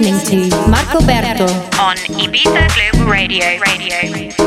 Listening to Marco Berto on Ibiza Global Radio. Radio.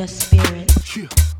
the spirit. Yeah.